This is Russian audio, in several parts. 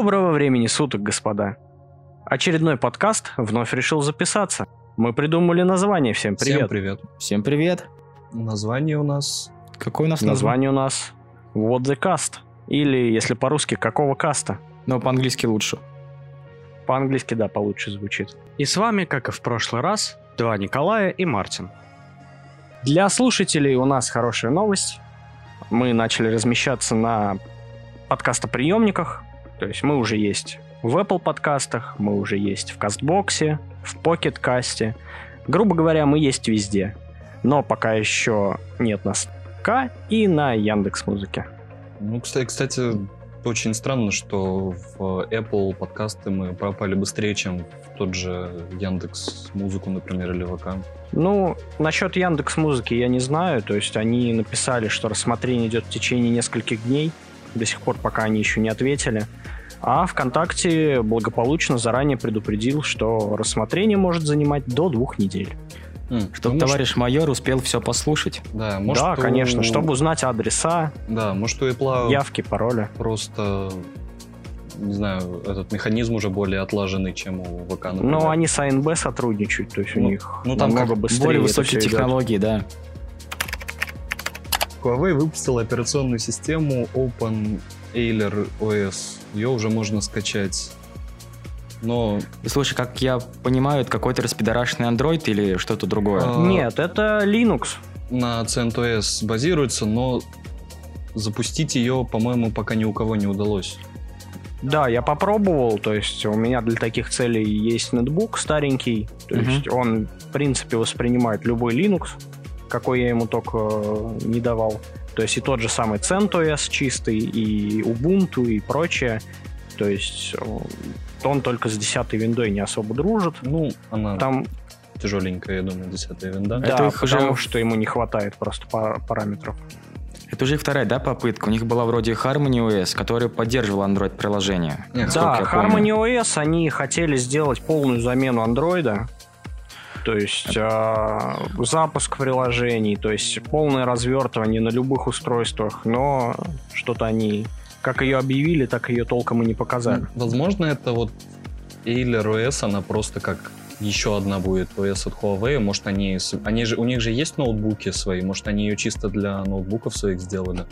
Доброго времени суток, господа. Очередной подкаст вновь решил записаться. Мы придумали название. Всем привет. Всем привет. Всем привет. Название у нас... Какое у нас название? Название у нас What the Cast. Или, если по-русски, какого каста. Но по-английски лучше. По-английски, да, получше звучит. И с вами, как и в прошлый раз, два Николая и Мартин. Для слушателей у нас хорошая новость. Мы начали размещаться на подкастоприемниках. То есть мы уже есть в Apple подкастах, мы уже есть в Кастбоксе, в Покеткасте. Грубо говоря, мы есть везде. Но пока еще нет нас К и на Яндекс Музыке. Ну, кстати, кстати, очень странно, что в Apple подкасты мы пропали быстрее, чем в тот же Яндекс Музыку, например, или ВК. Ну, насчет Яндекс Музыки я не знаю. То есть они написали, что рассмотрение идет в течение нескольких дней. До сих пор пока они еще не ответили. А ВКонтакте благополучно заранее предупредил, что рассмотрение может занимать до двух недель. М, Чтоб ну, может- товарищ майор успел все послушать. Да, может, да, у- конечно, чтобы узнать адреса, Да, может, у Apple явки, пароли. просто, не знаю, этот механизм уже более отлаженный, чем у ВК, например. Но они с АНБ сотрудничают, то есть у Ну, них ну, там намного как быстрее Более высокие технологии, да. Huawei выпустила операционную систему Open Ailer OS. Ее уже можно скачать. Но слушай, как я понимаю, это какой-то распидорашный Android или что-то другое? А, Нет, это Linux. на CentOS базируется, но запустить ее, по-моему, пока ни у кого не удалось. Да, я попробовал, то есть у меня для таких целей есть ноутбук старенький, то Мгм. есть он, в принципе, воспринимает любой Linux, какой я ему только э, не давал. То есть и тот же самый CentOS чистый, и Ubuntu, и прочее. То есть э, он только с 10 виндой не особо дружит. Ну, она Там, тяжеленькая, я думаю, 10 винда. Это да, их уже- потому что ему не хватает просто пара- параметров. Это уже вторая, да, попытка? У них была вроде Harmony OS, который поддерживал Android-приложение. Да. Harmony OS они хотели сделать полную замену андроида. То есть э, запуск приложений, то есть полное развертывание на любых устройствах, но что-то они как ее объявили, так ее толком и не показали. Ну, Возможно, это вот Ailer OS, она просто как еще одна будет OS от Huawei. Может, они, они же, у них же есть ноутбуки свои, может, они ее чисто для ноутбуков своих сделали.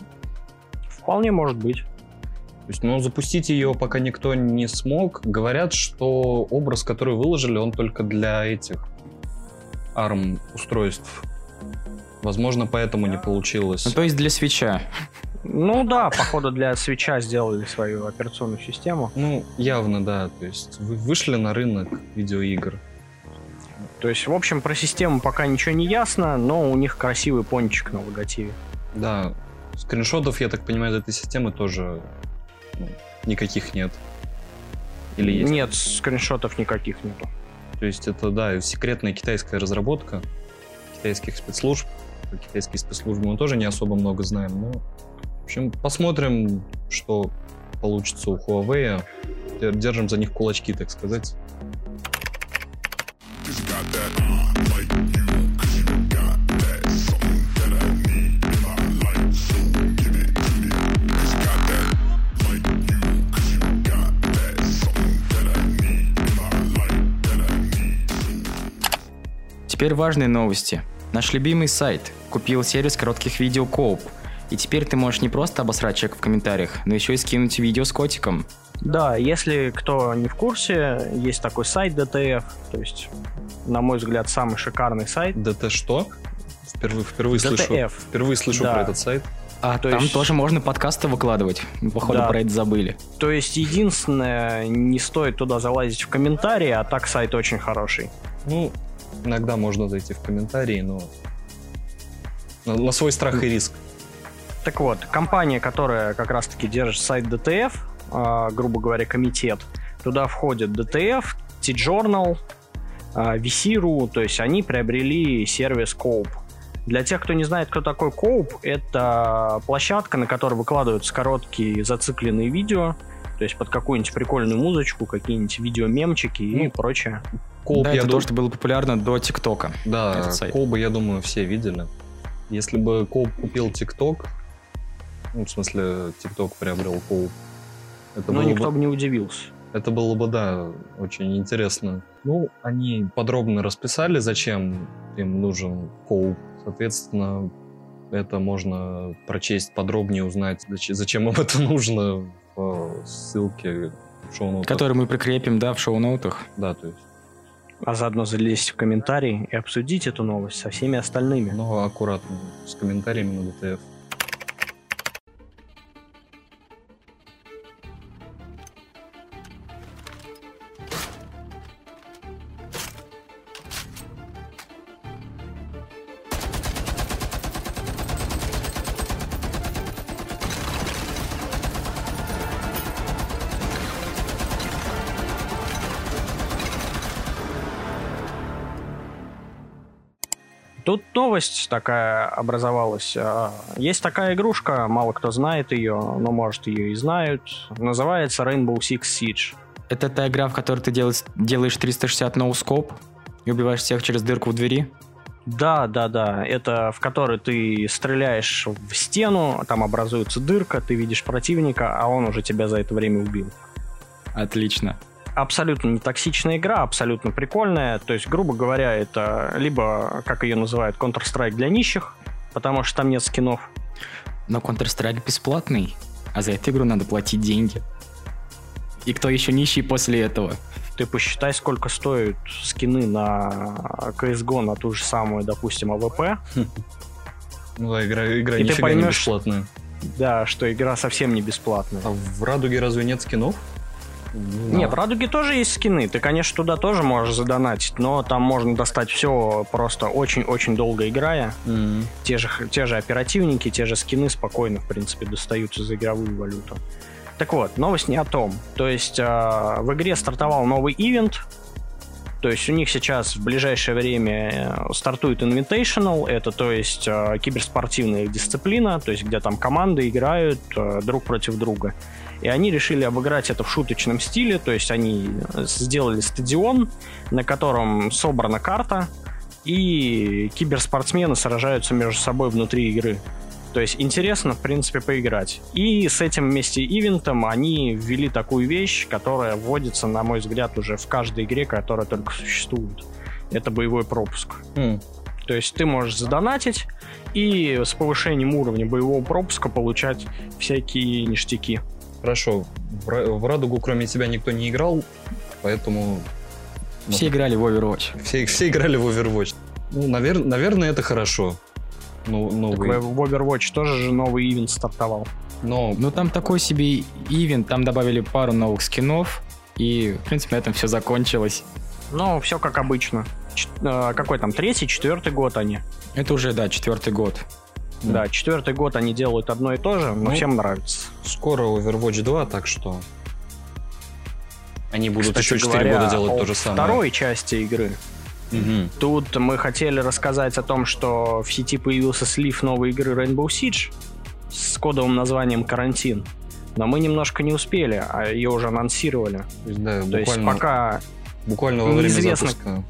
Вполне может быть. То есть, ну, запустить ее пока никто не смог. Говорят, что образ, который выложили, он только для этих ARM устройств. Возможно, поэтому не получилось. Ну, то есть для свеча. Ну да, походу для свеча сделали свою операционную систему. Ну, явно, да. То есть вы вышли на рынок видеоигр. То есть, в общем, про систему пока ничего не ясно, но у них красивый пончик на логотиве. Да, скриншотов, я так понимаю, из этой системы тоже ну, никаких нет. Или есть? Нет, скриншотов никаких нету. То есть это, да, секретная китайская разработка китайских спецслужб. Про китайские спецслужбы мы тоже не особо много знаем, но... В общем, посмотрим, что получится у Huawei. Дер- Держим за них кулачки, так сказать. Теперь важные новости. Наш любимый сайт купил сервис коротких видео Коуп. И теперь ты можешь не просто обосрать человека в комментариях, но еще и скинуть видео с котиком. Да, если кто не в курсе, есть такой сайт DTF, то есть, на мой взгляд, самый шикарный сайт. ДТ что? Впервые, впервые слышу, DTF. впервые слышу Да. про этот сайт. А То там есть- тоже можно подкасты выкладывать. Мы, Походу, Да. про это забыли. То есть, единственное, не стоит туда залазить в комментарии, а так сайт очень хороший. Ну, иногда можно зайти в комментарии, но на, на свой страх и риск. Так вот, компания, которая как раз-таки держит сайт DTF, а, грубо говоря, комитет, туда входит DTF, T-Journal, а, VC.ru, то есть они приобрели сервис Coop. Для тех, кто не знает, кто такой Coop, это площадка, на которой выкладываются короткие зацикленные видео, то есть под какую-нибудь прикольную музычку, какие-нибудь видеомемчики и Ну, прочее. Коуп, да, я это ду- то, что было популярно до ТикТока. Да. Coub'а, я думаю, все видели. Если бы Coub купил ТикТок, ну, в смысле, ТикТок приобрел Coub, это Но никто бы... бы не удивился. Это было бы, да, очень интересно. Ну, они подробно расписали, зачем им нужен Coub. Соответственно, это можно прочесть подробнее, узнать, зач- зачем им это нужно в ссылке в шоу Который мы прикрепим, да, в шоу-ноутах. Да, то есть, А заодно залезть в комментарии и обсудить эту новость со всеми остальными. но аккуратно, с комментариями на ДТФ. Новость такая образовалась. А, Есть такая игрушка, мало кто знает ее, но может ее и знают. Называется Rainbow Six Siege. Это та игра, в которой ты делаешь, делаешь 360 ноускоп и убиваешь всех через дырку в двери. Да, да, да. Это в которой ты стреляешь в стену, там образуется дырка, ты видишь противника, а он уже тебя за это время убил. Отлично. Абсолютно не токсичная игра, абсолютно прикольная. То есть, грубо говоря, это либо, как ее называют, Counter-Strike для нищих, потому что там нет скинов. Но Counter-Strike бесплатный, а за эту игру надо платить деньги. И кто еще нищий после этого? Ты посчитай, сколько стоят скины на CSGO, на ту же самую, допустим, AWP. Ну да, игра, игра И ты нифига не поймешь- бесплатная. Да, что игра совсем не бесплатная. А в Радуге разве нет скинов? Не Нет, в знаю. Радуге тоже есть скины. Ты, конечно, туда тоже можешь задонатить, но там можно достать все просто очень-очень долго играя. Мгм. Те же, те же оперативники, те же скины спокойно, в принципе, достаются за игровую валюту. Так вот, новость не о том. То есть э, в игре стартовал новый ивент. То есть у них сейчас в ближайшее время э, стартует Invitational. Это, то есть, э, киберспортивная дисциплина, то есть где там команды играют э, друг против друга. И они решили обыграть это в шуточном стиле, то есть они э, сделали стадион, на котором собрана карта, и киберспортсмены сражаются между собой внутри игры. То есть интересно, в принципе, поиграть. И с этим вместе ивентом они ввели такую вещь, которая вводится, на мой взгляд, уже в каждой игре, которая только существует. Это боевой пропуск. М. То есть ты можешь задонатить и с повышением уровня боевого пропуска получать всякие ништяки. Хорошо. В, Ра- в Радугу кроме тебя никто не играл, поэтому Все играли в Overwatch. все, все играли в Overwatch. Ну, навер- наверное, это хорошо. Ну, Так новый. в в Overwatch тоже же новый ивент стартовал. Но Ну там такой себе ивент, там добавили пару новых скинов, и, в принципе, на этом все закончилось. Ну, все как обычно. Ч- э, какой там, третий, четвертый год они? Это уже, да, четвертый год. Да, четвертый год они делают одно и то же, но Ну, всем нравится. скоро Overwatch 2, так что они будут Кстати еще 4 говоря, года делать то же самое. второй части игры. Мгм. Тут мы хотели рассказать о том, что в сети появился слив новой игры Rainbow Siege с кодовым названием «Карантин». Но мы немножко не успели, а ее уже анонсировали. Да, То есть пока, буквально во время неизвестно, запуска.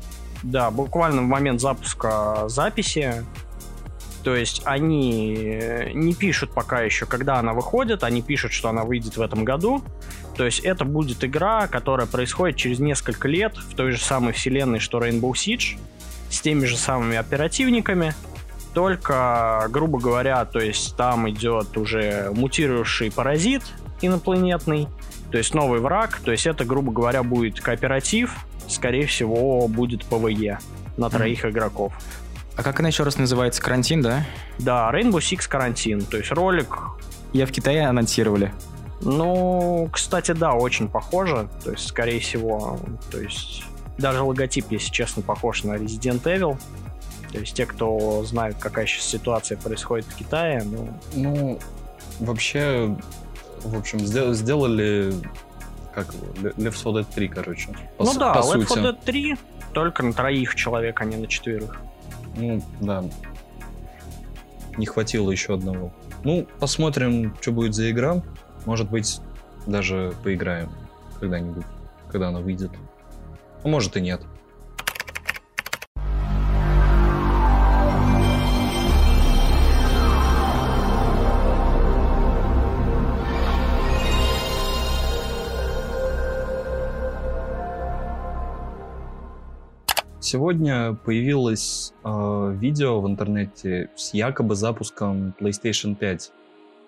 да, буквально в момент запуска записи, то есть они э, не пишут пока еще, когда она выходит, они пишут, что она выйдет в этом году. То есть это будет игра, которая происходит через несколько лет в той же самой вселенной, что Rainbow Siege, с теми же самыми оперативниками, только, грубо говоря, то есть там идет уже мутировавший паразит инопланетный, то есть новый враг, то есть это, грубо говоря, будет кооператив, скорее всего, будет PvE на троих игроков. А как она еще раз называется? Карантин, да? Да, Rainbow Six карантин, то есть ролик Я в Китае анонсировали. Ну, кстати, да, очень похоже. То есть, скорее всего, то есть даже логотип, если честно, похож на Resident Evil. То есть те, кто знают, какая сейчас ситуация происходит в Китае, ну, Ну, вообще, в общем, сдел- сделали как Left 4 Dead 3, короче. По, ну с- да, по Left сути. 4 Dead 3 только на троих человек, а не на четверых. Ну, да. Не хватило еще одного. Ну, посмотрим, что будет за игра. Может быть, даже поиграем когда-нибудь, когда она выйдет. А может и нет. Сегодня появилось э, видео в интернете с якобы запуском PlayStation 5.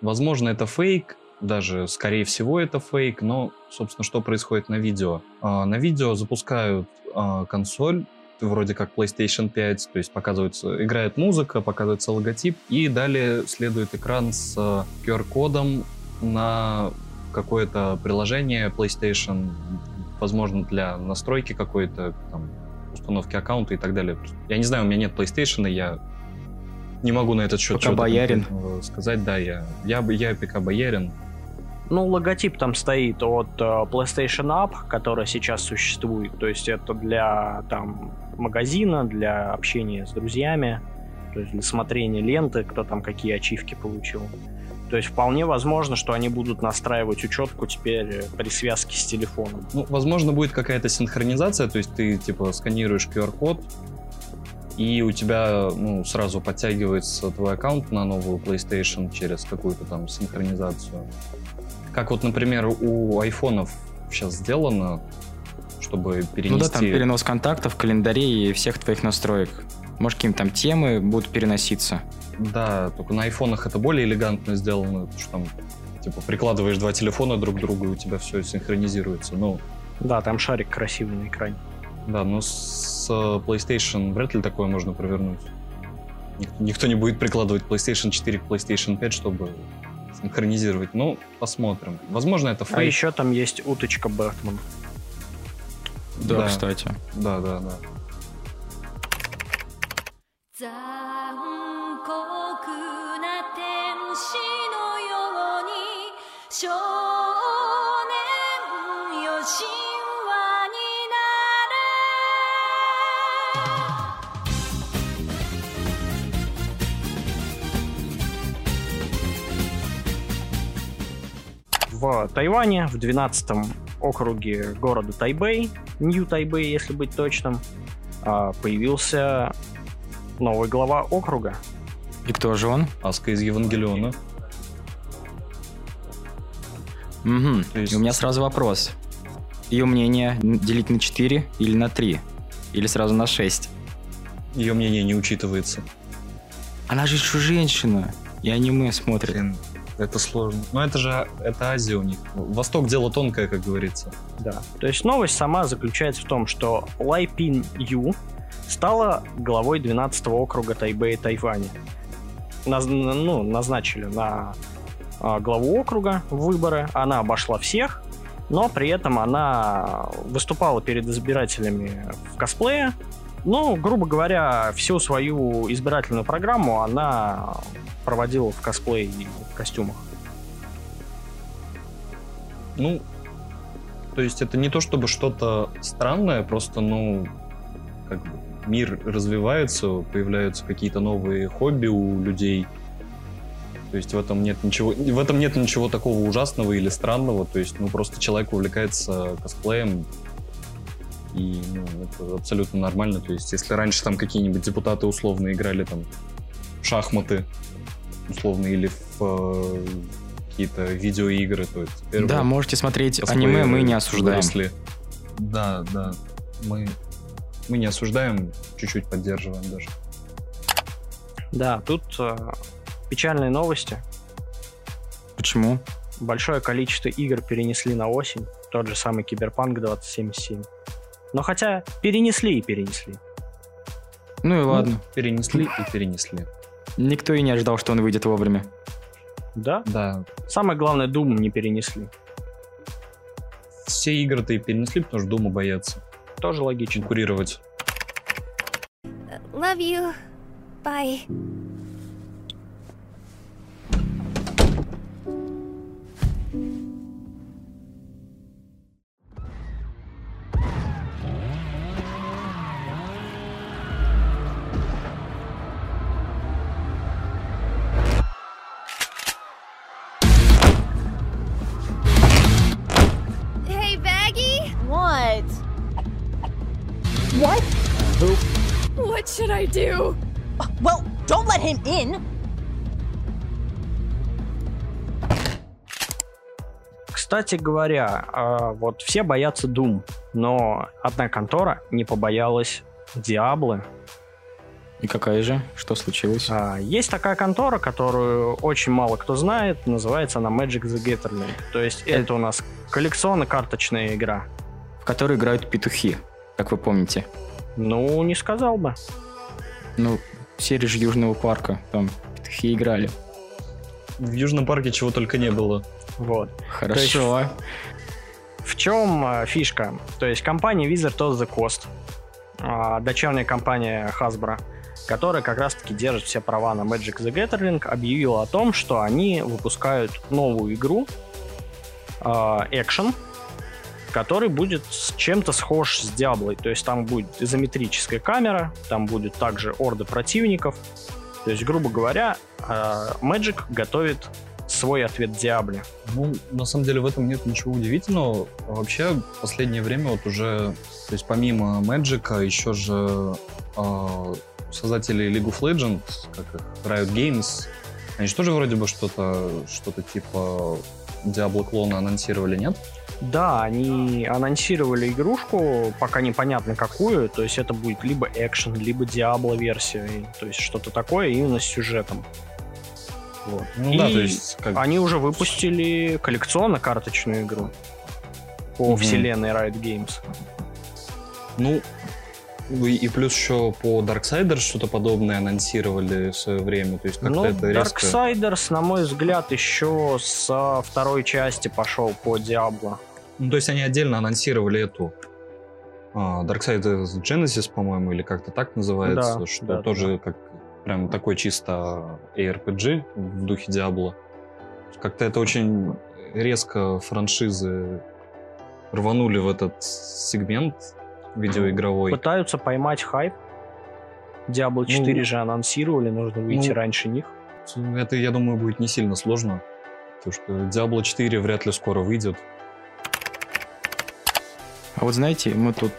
Возможно, это фейк, даже скорее всего это фейк, но, собственно, что происходит на видео? Э, на видео запускают э, консоль, вроде как PlayStation 5, то есть показывается, играет музыка, показывается логотип, и далее следует экран с QR-кодом на какое-то приложение PlayStation, возможно, для настройки какой-то, установки аккаунта и так далее. Я не знаю, у меня нет PlayStation, и я не могу на этот счет Пока боярин. сказать. Да, я, я, я пока боярин. Ну, логотип там стоит от э, PlayStation App, который сейчас существует. То есть это для там магазина, для общения с друзьями, то есть для смотрения ленты, кто там какие ачивки получил. То есть вполне возможно, что они будут настраивать учетку теперь при связке с телефоном. Ну, возможно, будет какая-то синхронизация, то есть ты типа сканируешь QR-код, и у тебя ну, сразу подтягивается твой аккаунт на новую PlayStation через какую-то там синхронизацию. Как вот, например, у айфонов сейчас сделано, чтобы перенести... Ну да, там перенос контактов, календарей и всех твоих настроек. Может, какие-то там темы будут переноситься. Да, только на айфонах это более элегантно сделано, что там типа прикладываешь два телефона друг к другу, и у тебя все синхронизируется. Ну, да, там шарик красивый на экране. Да, но с PlayStation вряд ли такое можно провернуть. Никто не будет прикладывать PlayStation 4 к PlayStation 5, чтобы синхронизировать. Ну, посмотрим. Возможно, это фейк. А еще там есть уточка Бэтмен. Да, да, кстати. Да, да, да. 少年よ神話になれ В Тайване, в 12 округе города Тайбэй, Нью Тайбэй, если быть точным, а, появился новый глава округа. И кто же он? Аска из Евангелиона. Угу. есть... И у меня сразу вопрос. Ее мнение делить на 4 или на 3? Или сразу на 6? Ее мнение не учитывается. Она же еще женщина. И аниме смотрит. Блин, это сложно. Но это же это Азия у них. Восток дело тонкое, как говорится. Да. То есть новость сама заключается в том, что Лай Пин Ю стала главой 12 округа Тайбэя Тайваня. Наз, ну, назначили на главу округа выборы, она обошла всех, но при этом она выступала перед избирателями в косплее. Ну, грубо говоря, всю свою избирательную программу она проводила в косплее и в костюмах. Ну, то есть это не то чтобы что-то странное, просто, ну, как бы мир развивается, появляются какие-то новые хобби у людей. То есть в этом нет ничего, в этом нет ничего такого ужасного или странного. То есть, ну, просто человек увлекается косплеем, и ну, это абсолютно нормально. То есть, если раньше там какие-нибудь депутаты условно играли там в шахматы, условно, или в э, какие-то видеоигры, то теперь Да, вот можете смотреть аниме, мы не осуждаем. Выросли. Да, да. Мы мы не осуждаем, чуть-чуть поддерживаем даже. Да, тут э, печальные новости. Почему? Большое количество игр перенесли на осень. Тот же самый Киберпанк 2077. Но хотя перенесли и перенесли. Ну и ладно. Ну, перенесли и перенесли. Никто и не ожидал, что он выйдет вовремя. Да? Да. Самое главное, Doom не перенесли. Все игры-то и перенесли, потому что Дума боятся. Тоже логично. Конкурировать. Love you. Bye. Do? Well, don't let him in! Кстати говоря, а, вот все боятся Doom, но одна контора не побоялась Диаблы. И какая же? Что случилось? А, Есть такая контора, которую очень мало кто знает, называется она Magic the Gathering. То есть это у нас коллекционно-карточная игра. В которой играют петухи, как вы помните. Ну, не сказал бы. Ну, серии же Южного парка, там петухи играли. В Южном парке чего только не было. Вот. Хорошо. В чем а, фишка? То есть компания Wizard of the Coast, а, дочерняя компания Hasbro, которая как раз-таки держит все права на Magic the Gathering, объявила о том, что они выпускают новую игру а, Action, который будет с чем-то схож с Diablo. То есть там будет изометрическая камера, там будет также орды противников. То есть, грубо говоря, а, Magic готовит свой ответ Диабле. Ну, на самом деле в этом нет ничего удивительного. Вообще, в последнее время вот уже, то есть помимо Magic, еще же э, создатели League of Legends, как их, Riot Games, они же тоже вроде бы что-то что типа Diablo клона анонсировали, нет? Да, они анонсировали игрушку, пока непонятно какую, то есть это будет либо экшен, либо Diablo версия, то есть что-то такое именно с сюжетом. Вот. Ну И да, то есть как... Они уже выпустили коллекционно-карточную игру по Мгм. вселенной Riot Games. Ну, и, и плюс еще по Darksiders что-то подобное анонсировали в свое время. То есть как-то Ну, это резко... Darksiders, на мой взгляд, еще со второй части пошел по Diablo. Ну, то есть они отдельно анонсировали эту а, Darksiders Genesis, по-моему, или как-то так называется, Да, что да, тоже как прям такой чисто ARPG в духе Диабло. Как-то это очень резко франшизы рванули в этот сегмент видеоигровой. Пытаются поймать хайп. Diablo 4 же анонсировали, нужно выйти ну, раньше них. Это, я думаю, будет не сильно сложно. Потому что Diablo 4 вряд ли скоро выйдет. А вот знаете, мы тут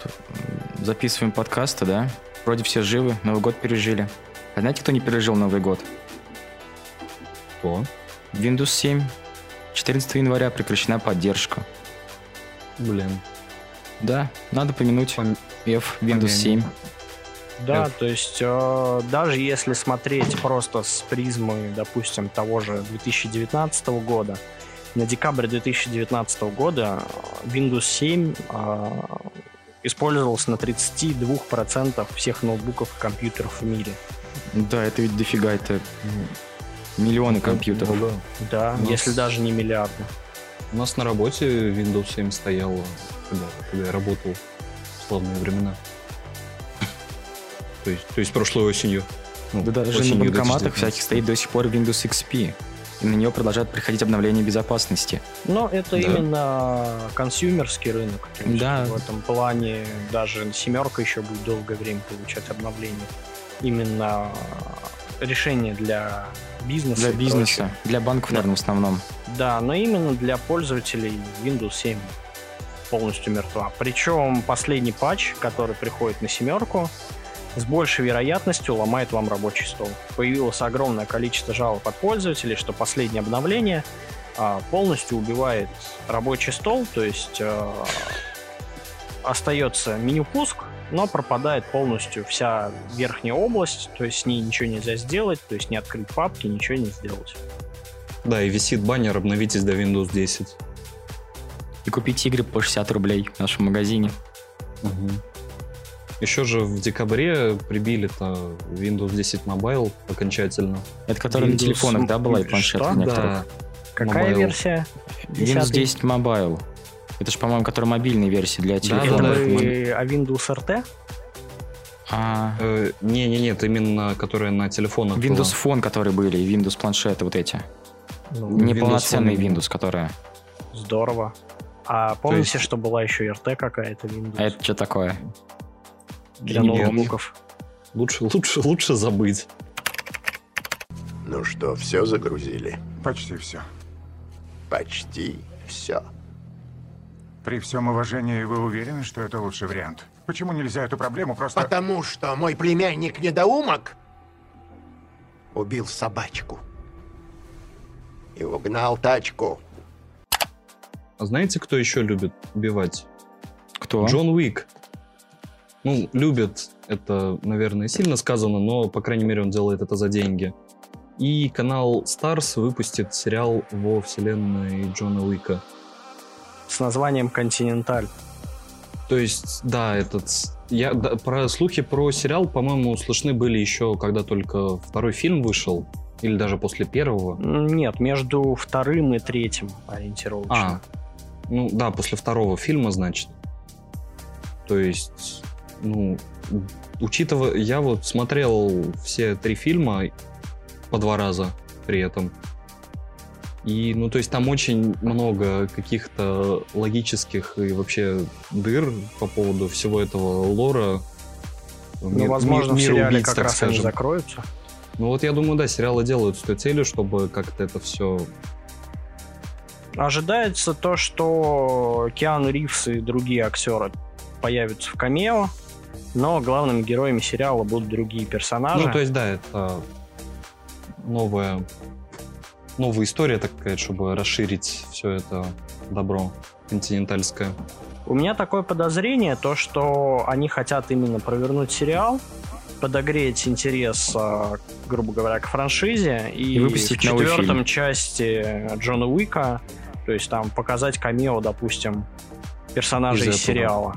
записываем подкасты, да? Вроде все живы, Новый год пережили. А знаете, кто не пережил Новый год? Кто? Windows 7. 14 января прекращена поддержка. Блин. Да, надо помянуть Пом- F Windows 7. Да, F. то есть э, даже если смотреть просто с призмы, допустим, того же 2019 года, на декабрь 2019 года э, Windows 7 э, использовался на 32% всех ноутбуков и компьютеров в мире. Да, это ведь дофига, это миллионы компьютеров. Ну да. Да, У нас- если даже не миллиарды. У нас на работе Windows 7 стоял, когда, когда я работал в славные времена. То есть, то есть прошлой осенью. Ну, Да даже на банкоматах 2019. всяких стоит до сих пор Windows XP. И на него продолжают приходить обновления безопасности. Но это Да. именно консюмерский рынок. Да. В этом плане даже семерка еще будет долгое время получать обновления. Именно решение для бизнеса. Для бизнеса, прочее. для банков, Да. наверное, в основном. Да, но именно для пользователей Windows 7 полностью мертва. Причем последний патч, который приходит на семерку, с большей вероятностью ломает вам рабочий стол. Появилось огромное количество жалоб от пользователей, что последнее обновление а, полностью убивает рабочий стол, то есть а, остается меню пуск, но пропадает полностью вся верхняя область, то есть с ней ничего нельзя сделать, то есть не открыть папки, ничего не сделать. Да, и висит баннер «Обновитесь до Windows 10». И купить игры по 60 рублей в нашем магазине. Еще же в декабре прибили-то Windows 10 Mobile окончательно. Это которая на Windows телефонах, да, была и планшетах некоторых? Да, Какая Mobile. версия? Windows Десятый? 10 Mobile. Это же, по-моему, которая мобильная версия для да, телефонов. да. Вы о Windows RT? А, Э, не, не, нет, именно которая на телефонах. была. Windows Phone, которые были, и Windows планшеты вот эти. Ну, Неполноценный Phone. Windows, которая. Здорово. А помните, есть- что была еще RT какая-то Windows А это что такое? Для помню. ноутбуков? Лучше, лучше, лучше забыть. Ну что, все загрузили? Почти все. Почти все. При всем уважении, вы уверены, что это лучший вариант? Почему нельзя эту проблему просто... Потому что мой племянник недоумок убил собачку и угнал тачку. А знаете, кто еще любит убивать? Кто? Джон Уик. Ну, любит. Это, наверное, сильно сказано, но, по крайней мере, он делает это за деньги. И канал Stars выпустит сериал во вселенной Джона Уика. С названием «Континенталь». То есть, да, этот... Я, да, про слухи про сериал, по-моему, слышны были еще, когда только второй фильм вышел. Или даже после первого. Нет, между вторым и третьим ориентировочно. А, ну да, после второго фильма, значит. То есть, ну, учитывая... Я вот смотрел все три фильма по два раза при этом. И, ну, то есть там очень много каких-то логических и вообще дыр по поводу всего этого лора. Ну, Мир, возможно, мир, в сериале убийц, как раз скажем. они закроются. Ну вот я думаю, да, сериалы делают с той целью, чтобы как-то это все... Ожидается то, что Киану Ривз и другие актеры появятся в камео, но главными героями сериала будут другие персонажи. Ну, то есть, да, это новая, новая история, так сказать, чтобы расширить все это добро континентальское. У меня такое подозрение, то, что они хотят именно провернуть сериал, подогреть интерес, а, грубо говоря, к франшизе и, И выпустить в четвертом части Джона Уика, то есть там показать камео, допустим, персонажей Из из, этого. сериала.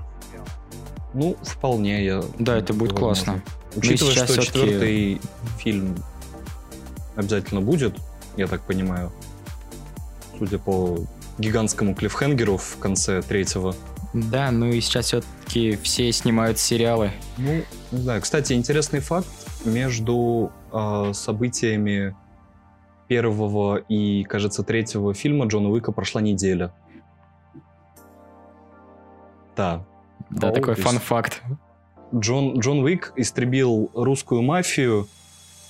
Ну, вполне я... Да, это будет возможно. классно. Учитывая, сейчас что четвертый фильм обязательно будет, я так понимаю, судя по гигантскому клиффхенгеру в конце третьего. Да, ну и сейчас все-таки все снимают сериалы. Ну, не знаю. Кстати, интересный факт. Между э, событиями первого и, кажется, третьего фильма Джона Уика прошла неделя. Да. Да, О, такой фан-факт. Джон, Джон Уик истребил русскую мафию,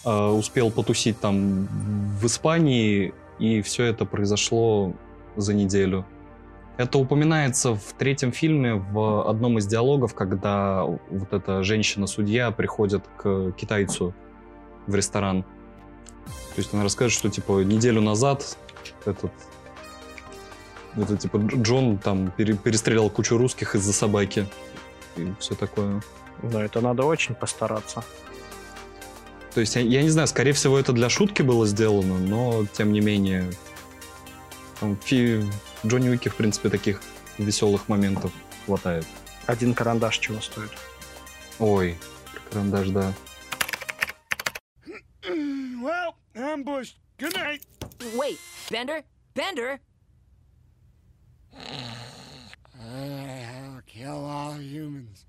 э, успел потусить там в Испании, и все это произошло за неделю. Это упоминается в третьем фильме в одном из диалогов, когда вот эта женщина-судья приходит к китайцу в ресторан. То есть она расскажет, что типа неделю назад этот это типа Дж- Джон там пере- перестрелял кучу русских из-за собаки и все такое. Но это надо очень постараться. То есть, я, я не знаю, скорее всего, это для шутки было сделано, но, тем не менее, там, фи- в Джонни Уике, в принципе, таких веселых моментов хватает. Один карандаш чего стоит. Ой, карандаш, да. Well, ambushed. Good night. Wait, Bender? Bender? Kill all humans.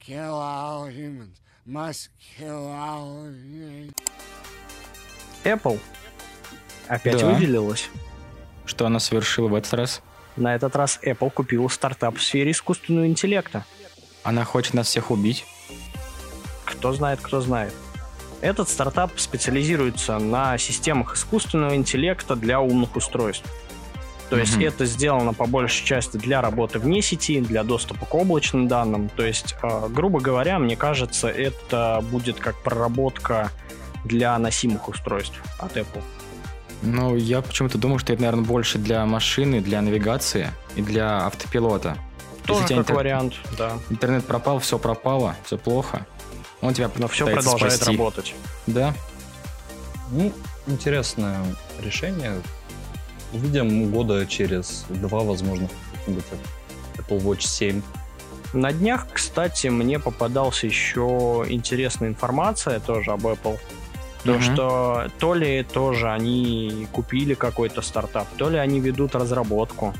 Kill all humans. Must kill all humans. Apple опять Да. выделилась. Что она совершила в этот раз? На этот раз Apple купила стартап в сфере искусственного интеллекта. Она хочет нас всех убить. Кто знает, кто знает. Этот стартап специализируется на системах искусственного интеллекта для умных устройств. То есть Мгм. это сделано по большей части для работы вне сети, для доступа к облачным данным. То есть, э, грубо говоря, мне кажется, это будет как проработка для носимых устройств от Apple. Ну, я почему-то думал, что это, наверное, больше для машины, для навигации и для автопилота. То есть Тоже тебя как интер- вариант, да. Интернет пропал, все пропало, все плохо. Он тебя Но все продолжает спасти. работать. Да, Ну, интересное решение. Увидим года через два, возможно, Apple Watch 7. На днях, кстати, мне попадался еще интересная информация тоже об Apple. То, Мгм. что то ли тоже они купили какой-то стартап, то ли они ведут разработку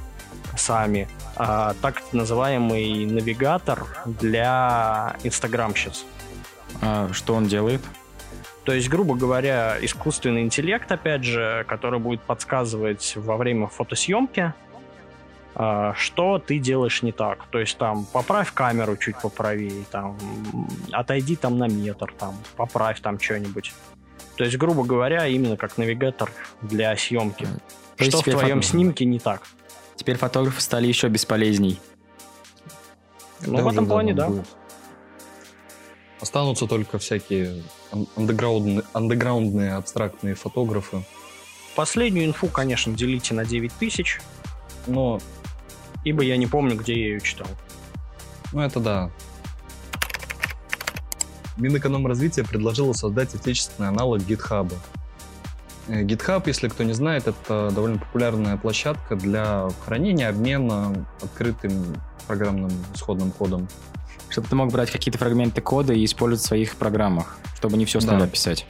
сами. А, так называемый навигатор для инстаграмщиц. А что он делает? То есть, грубо говоря, искусственный интеллект, опять же, который будет подсказывать во время фотосъемки, а, что ты делаешь не так. То есть там поправь камеру чуть поправее, там отойди там на метр, там поправь там что-нибудь. То есть, грубо говоря, именно как навигатор для съемки. То что в твоем фото- снимке не так. Теперь фотографы стали еще бесполезней. Ну, Да, в этом плане, да. будет. Останутся только всякие ан- андеграундные, андеграундные абстрактные фотографы. Последнюю инфу, конечно, делите на 9000, Но, ибо я не помню, где я ее читал. ну это да. Минэкономразвитие предложило создать отечественный аналог GitHub. Э, GitHub, если кто не знает, это довольно популярная площадка для хранения, обмена открытым программным исходным кодом. Чтобы ты мог брать какие-то фрагменты кода и использовать в своих программах, чтобы не все с Да. писать.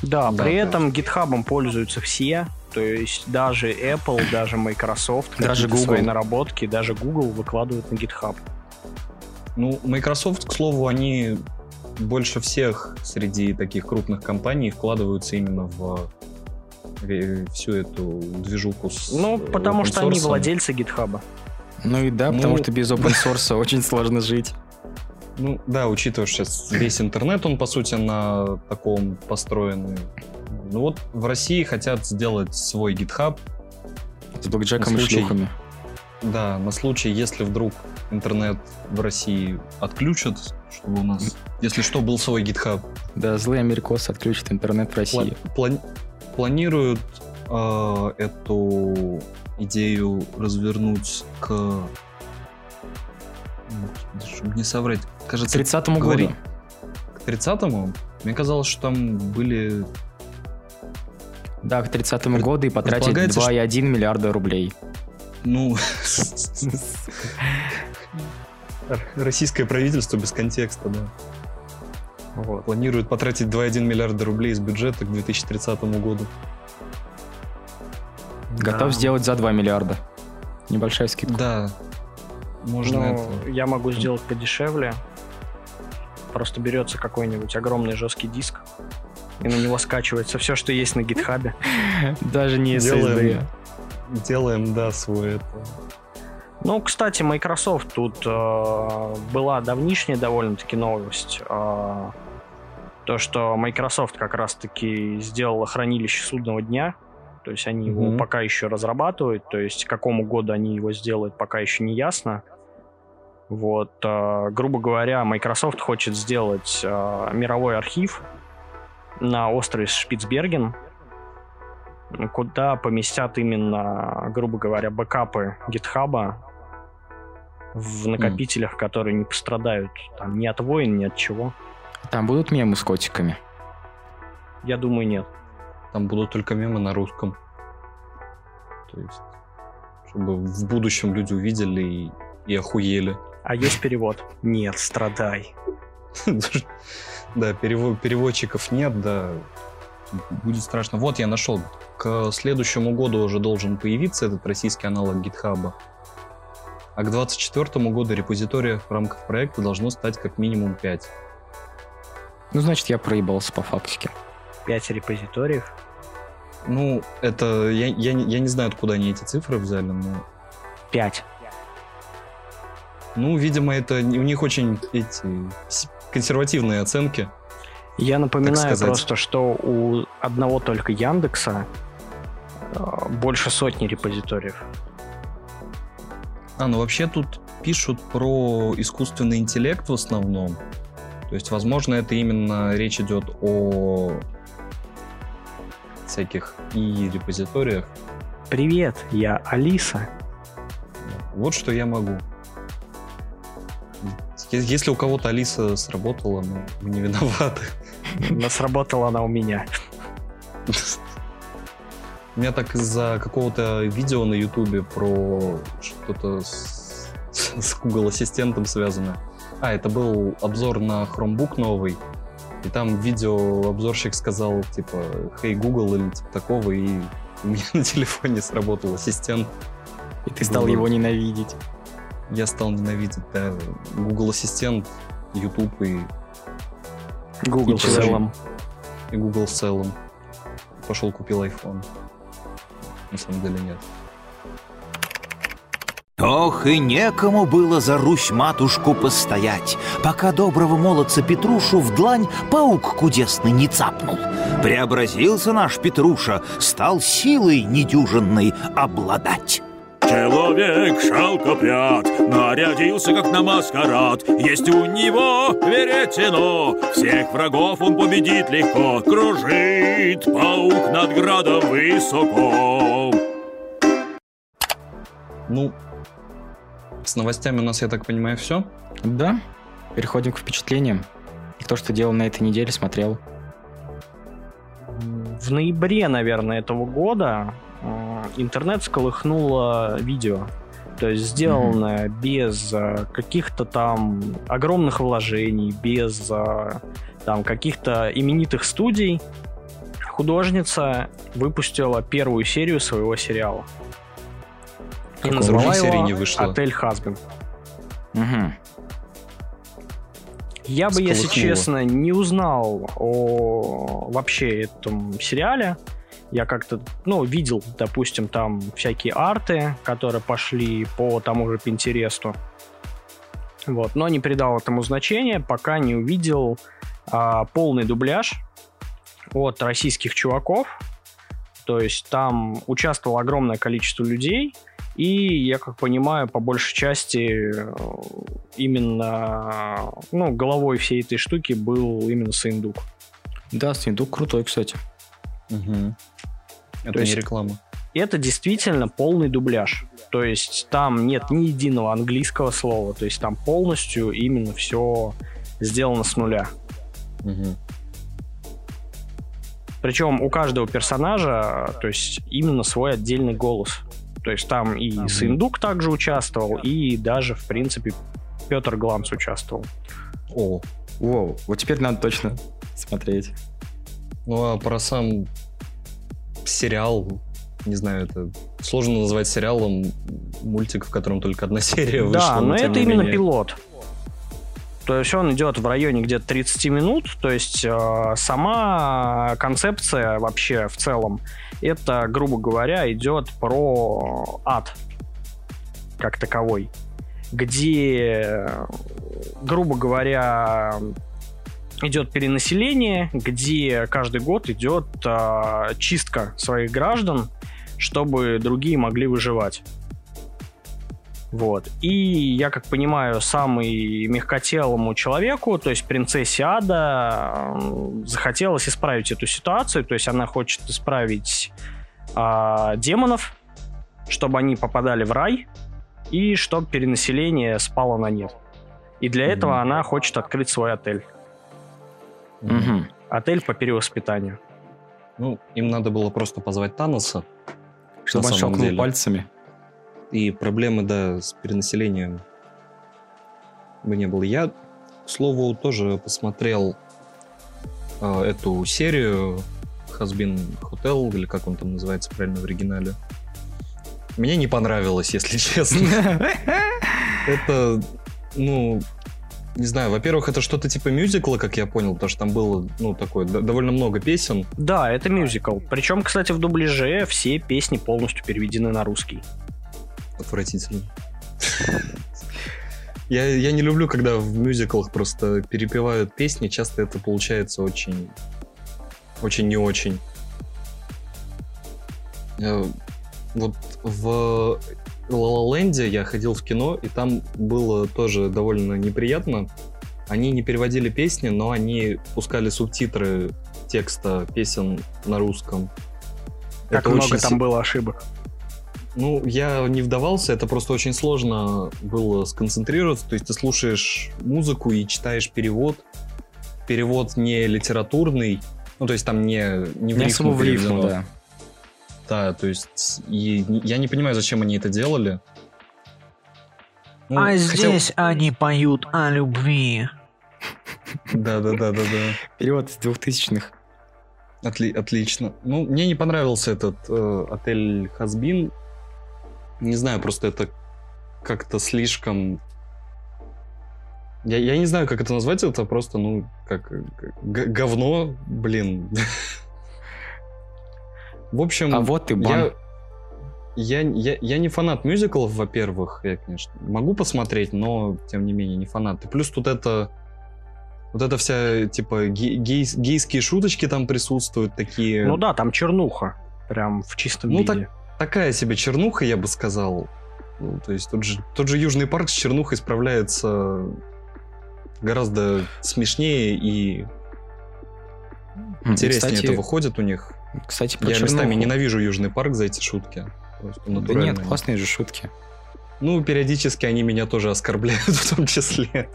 Да, Да, при да. этом GitHub пользуются все, то есть даже Apple, даже Microsoft, Даже какие-то свои Google. наработки, даже Google выкладывают на GitHub. Ну, Microsoft, к слову, они больше всех среди таких крупных компаний вкладываются именно в э, всю эту движуху с Ну, э, потому что они владельцы GitHub. Ну и да, потому Ну. что без open source очень сложно жить. Ну, да, учитывая, что сейчас весь интернет, он, по сути, на таком построенный. Ну вот в России хотят сделать свой GitHub, С блэкджеком и шлюхами. да, на случай, если вдруг интернет в России отключат, чтобы у нас, если что, был свой GitHub. Да, злые америкосы отключат интернет в России. Пла- плани- планируют э, эту идею развернуть к... Чтобы не соврать, К кажется, 30 говори- году. к 30-му? Мне казалось, что там были... Да, к 30 году и потратить предполагается, 2,1 миллиарда рублей. Ну, российское правительство без контекста, да. Вот. Планирует потратить 2,1 миллиарда рублей из бюджета к 2030 году. Готов Да. сделать за 2 миллиарда. Небольшая скидка. Да, можно Ну, это... я могу сделать подешевле. Просто берется какой-нибудь огромный жесткий диск, и на него скачивается все, что есть на гитхабе. Даже не Делаем. SSD. Делаем, да, свой это. Ну, кстати, Microsoft тут э, была давнишняя довольно-таки новость. э, то, что Microsoft как раз-таки сделала хранилище судного дня. То есть они его Мгм. пока еще разрабатывают. То есть к какому году они его сделают, пока еще не ясно. Вот, э, грубо говоря, Microsoft хочет сделать э, мировой архив на острове Шпицберген, куда поместят именно, грубо говоря, бэкапы гитхаба в накопителях, которые не пострадают там ни от войн, ни от чего. Там будут мемы с котиками. Я думаю, нет. Там будут только мемы на русском. То есть, чтобы в будущем люди увидели и, и охуели. А есть перевод? Нет, страдай. Да, перево- переводчиков нет, да. Будет страшно. Вот я нашел. К следующему году уже должен появиться этот российский аналог GitHub. А к 2024 году репозиториев в рамках проекта должно стать как минимум 5. Ну, значит, я проебался по фактике. Пять репозиториев. Ну, это... Я, я, не- я не знаю, откуда они эти цифры взяли, но... Пять. Ну, видимо, это у них очень эти консервативные оценки. Я напоминаю просто, что у одного только Яндекса э, больше сотни репозиториев. А, ну вообще тут пишут про искусственный интеллект в основном. То есть, возможно, это именно речь идет о всяких и репозиториях. Привет, я Алиса. Вот что я могу. Если у кого-то Алиса сработала, ну, мы не виноваты. Но сработала она у меня. У меня так из-за какого-то видео на Ютубе про что-то с, с Google Ассистентом связано. А, это был обзор на Chromebook новый. И там видео обзорщик сказал, типа, «Хей, Google» или типа такого, и у меня на телефоне сработал ассистент. И ты стал Было. его ненавидеть. Я стал ненавидеть, да, Google Ассистент, YouTube и, Google И в целом. и Google в целом. Пошел купил iPhone. На самом деле нет. Ох, и некому было за Русь-матушку постоять, пока доброго молодца Петрушу в длань паук кудесный не цапнул. Преобразился наш Петруша, стал силой недюжинной обладать. Человек шалкопряд нарядился как на маскарад. Есть у него веретено, всех врагов он победит легко. Кружит паук над градом высоко. Ну, с новостями у нас, я так понимаю, все. Да, переходим к впечатлениям. И то, что делал на этой неделе, смотрел. В ноябре, наверное, этого года э, интернет сколыхнуло видео. То есть сделанное mm-hmm. без э, каких-то там огромных вложений, без э, там каких-то именитых студий. Художница выпустила первую серию своего сериала. И называла его не вышло. «Отель Хазбин». Угу. Я бы, если честно, не узнал о вообще этом сериале. Я как-то, ну, видел, допустим, там всякие арты, которые пошли по тому же Пинтересту. Вот, но не придал этому значения, пока не увидел а, полный дубляж от российских чуваков. То есть там участвовало огромное количество людей, и, я как понимаю, по большей части э, именно ну, головой всей этой штуки был именно Сындук. Да, Сындук крутой, кстати. Угу. Это То не есть, реклама. Это действительно полный дубляж. То есть там нет ни единого английского слова. То есть там полностью именно все сделано с нуля. Угу. Причем у каждого персонажа, то есть именно свой отдельный голос. То есть там и ага. Сындук также участвовал, и даже, в принципе, Петр Гламс участвовал. О, Воу, вот теперь надо точно смотреть. Ну, а про сам сериал, не знаю, это сложно назвать сериалом мультик, в котором только одна серия вышла. Да, но, но это именно менее... пилот. То есть он идет в районе где-то 30 минут, то есть э, сама концепция вообще в целом, это, грубо говоря, идет про ад как таковой, где, грубо говоря, идет перенаселение, где каждый год идет э, чистка своих граждан, чтобы другие могли выживать. Вот. И я, как понимаю, самый мягкотелому человеку, то есть принцессе Ада, захотелось исправить эту ситуацию. То есть она хочет исправить а, демонов, чтобы они попадали в рай, и чтобы перенаселение спало на нет. И для mm-hmm. этого она хочет открыть свой отель. Mm-hmm. Отель по перевоспитанию. Ну, им надо было просто позвать Таноса. Чтобы он щелкнул пальцами. И проблемы, да, с перенаселением бы не было. Я, к слову, тоже посмотрел э, эту серию Хазбин Hotel, или как он там называется правильно в оригинале. Мне не понравилось, если честно. Это, ну, не знаю, во-первых, это что-то типа мюзикла, как я понял, потому что там было, ну, такое, довольно много песен. Да, это мюзикл. Причем, кстати, в дубляже все песни полностью переведены на русский. Отвратительно. Я, я не люблю, когда в мюзиклах просто перепевают песни. Часто это получается очень... Очень не очень. Э, вот в ла Ленде я ходил в кино, и там было тоже довольно неприятно. Они не переводили песни, но они пускали субтитры текста песен на русском. Как это много очень... там было ошибок. Ну, я не вдавался, это просто очень сложно было сконцентрироваться. То есть ты слушаешь музыку и читаешь перевод. Перевод не литературный, ну, то есть там не, не в не рифму в рифму, да. Да, то есть и я не понимаю, зачем они это делали. Ну, а хотел... здесь они поют о любви. Да-да-да-да-да. Перевод из двухтысячных. Отли- отлично. Ну, мне не понравился этот э, отель Хазбин. Не знаю, просто это как-то слишком... Я, я не знаю, как это назвать, это просто, ну, как говно, блин. В общем... А вот и бан. Я, я, я, я не фанат мюзиклов, во-первых, я, конечно, могу посмотреть, но, тем не менее, не фанат. И плюс тут это... Вот это вся, типа, гей, гейские шуточки там присутствуют, такие... Ну да, там чернуха, прям в чистом ну, виде. Так, такая себе чернуха, я бы сказал. Ну, то есть тот же, тот же Южный парк с чернухой справляется гораздо смешнее и интереснее кстати, это выходит у них. Кстати, про Я чернуху. местами ненавижу Южный парк за эти шутки. Да нет, классные же шутки. Ну, периодически они меня тоже оскорбляют в том числе.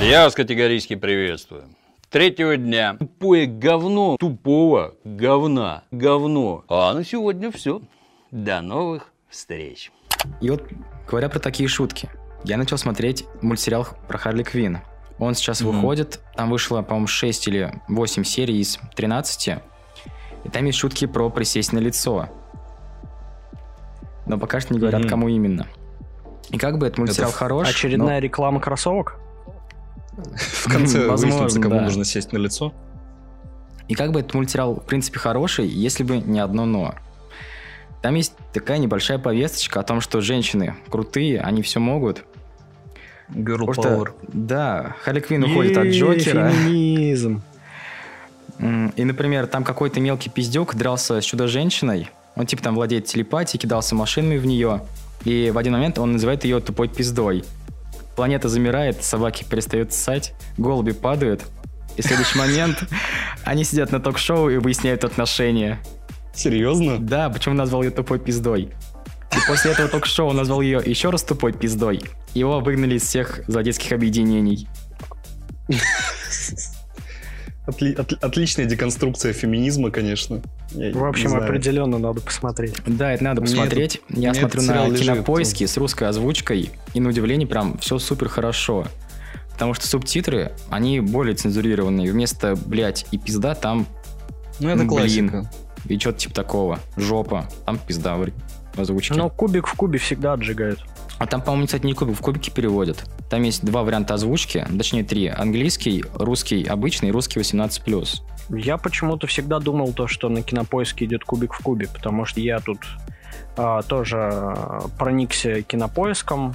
Я вас категорически приветствую. Третьего дня. Тупое говно. Тупого говна. Говно. А на сегодня все. До новых встреч. И вот, говоря про такие шутки, я начал смотреть мультсериал про Харли Квинн. Он сейчас Мгм. выходит, там вышло, по-моему, 6 или 8 серий из 13, и там есть шутки про присесть на лицо. Но пока что не говорят, Мгм. кому именно. И как бы этот мультсериал хорош, Очередная но- реклама кроссовок? В конце выяснится, кому нужно сесть на лицо. И как бы этот мультсериал, в принципе, хороший, если бы не одно «но». Там есть такая небольшая повесточка о том, что женщины крутые, они все могут. Girl Потому что, power. да, Харли Квинн уходит от Джокера. Феминизм. И, например, там какой-то мелкий пиздюк дрался с чудо-женщиной. Он типа там владеет телепатией, кидался машинами в нее. И в один момент он называет ее тупой пиздой. Планета замирает, собаки перестают ссать, голуби падают. И в следующий момент они сидят на ток-шоу и выясняют отношения. Серьезно? Да, почему назвал ее тупой пиздой. И после этого ток-шоу он назвал ее еще раз тупой пиздой. Его выгнали из всех злодейских объединений. Отли- от- отличная деконструкция феминизма, конечно. Я В общем, определенно надо посмотреть. Да, это надо Мне посмотреть. этот- Я мне смотрю на сериал лежит, кинопоиске с русской озвучкой, и на удивление прям все супер хорошо. Потому что субтитры, они более цензурированные. Вместо, блядь, и пизда там Ну, это блин. И что-то типа такого. Жопа. Там пизда в озвучке. Но кубик в кубе всегда отжигает. А там, по-моему, кстати, не кубик, в кубике переводят. Там есть два варианта озвучки, точнее три. Английский, русский обычный, русский 18+. Я почему-то всегда думал то, что на кинопоиске идет кубик в кубе, потому что я тут а, тоже проникся кинопоиском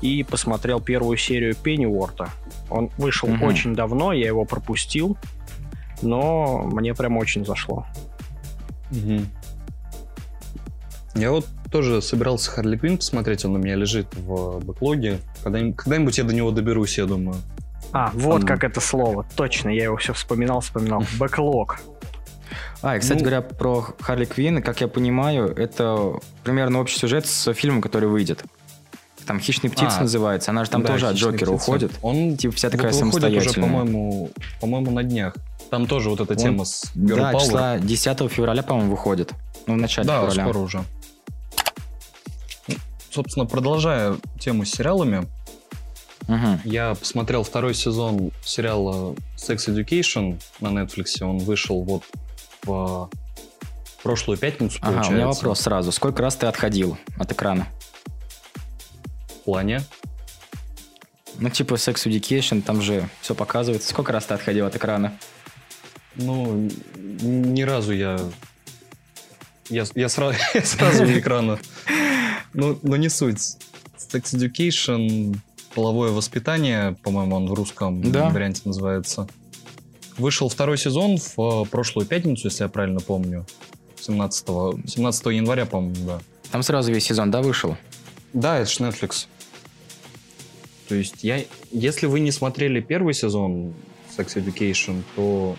и посмотрел первую серию Пенниуорта. Он вышел Мгм. очень давно, я его пропустил, но мне прям очень зашло. Мгм. Я вот тоже собирался Харли Квинн посмотреть, он у меня лежит в бэклоге. Когда-нибудь, когда-нибудь я до него доберусь, я думаю. А, вот Там- как это слово. Точно, я его все вспоминал, вспоминал. Бэклог. А, и, кстати Ну- говоря, про Харли Квинн, как я понимаю, это примерно общий сюжет с фильмом, который выйдет. Там «Хищные птицы» А, называется, она же там Да, тоже от «Хищные Джокера птицы». уходит. Он Типа вся вот такая уже, самостоятельная. по-моему, по-моему, на днях. Там тоже вот эта Он- тема с Girl Да, Power. числа 10 февраля, по-моему, выходит. Ну, в начале Да, февраля. скоро уже. Собственно, продолжая тему с сериалами, Мгм. я посмотрел второй сезон сериала Sex Education на Netflix. Он вышел вот в прошлую пятницу, Ага, получается. у меня вопрос сразу. Сколько раз ты отходил от экрана? В плане. Ну, типа Sex Education, там же все показывается. Сколько раз ты отходил от экрана? Ну, ни разу я... Я, я, сразу, я сразу у экрана. Ну, но не суть. Sex Education, половое воспитание, по-моему, он в русском Да. варианте называется. Вышел второй сезон в э, прошлую пятницу, если я правильно помню. 17, 17 января, по-моему, да. Там сразу весь сезон, да, вышел? Да, это ж Netflix. То есть, я, если вы не смотрели первый сезон Sex Education, то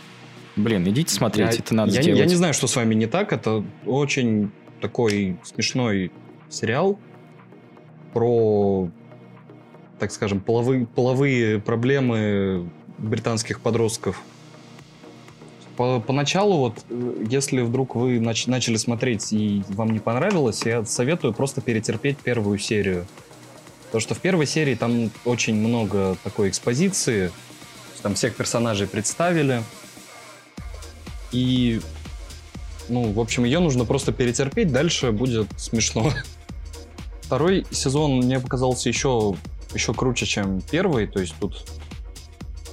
Блин, идите смотреть, я, это надо я, сделать. я не знаю, что с вами не так. Это очень такой смешной сериал про, так скажем, половые, половые проблемы британских подростков. По- поначалу, вот, э, если вдруг вы нач- начали смотреть и вам не понравилось, я советую просто перетерпеть первую серию. Потому что в первой серии там очень много такой экспозиции. Там всех персонажей представили. И, ну, в общем, ее нужно просто перетерпеть, дальше будет смешно. Второй сезон мне показался еще, еще круче, чем первый, то есть тут